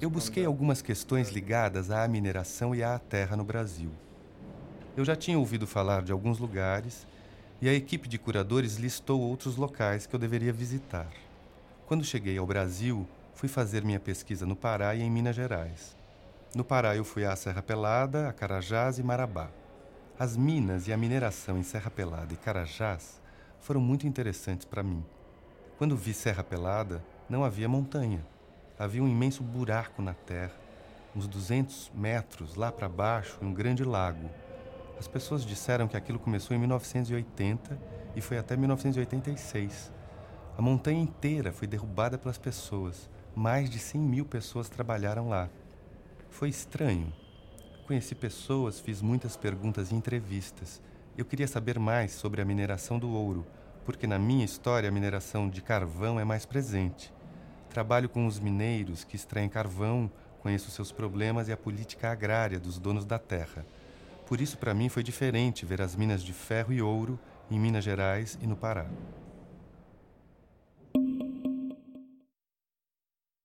Eu busquei algumas questões ligadas à mineração e à terra no Brasil. Eu já tinha ouvido falar de alguns lugares e a equipe de curadores listou outros locais que eu deveria visitar. Quando cheguei ao Brasil, fui fazer minha pesquisa no Pará e em Minas Gerais. No Pará, eu fui à Serra Pelada, a Carajás e Marabá. As minas e a mineração em Serra Pelada e Carajás foram muito interessantes para mim. Quando vi Serra Pelada, não havia montanha. Havia um imenso buraco na terra, uns 200 metros lá para baixo, um grande lago. As pessoas disseram que aquilo começou em 1980 e foi até 1986. A montanha inteira foi derrubada pelas pessoas. Mais de 100 mil pessoas trabalharam lá. Foi estranho. Conheci pessoas, fiz muitas perguntas e entrevistas eu queria saber mais sobre a mineração do ouro, porque na minha história a mineração de carvão é mais presente. Trabalho com os mineiros que extraem carvão, conheço seus problemas e a política agrária dos donos da terra. Por isso, para mim, foi diferente ver as minas de ferro e ouro em Minas Gerais e no Pará.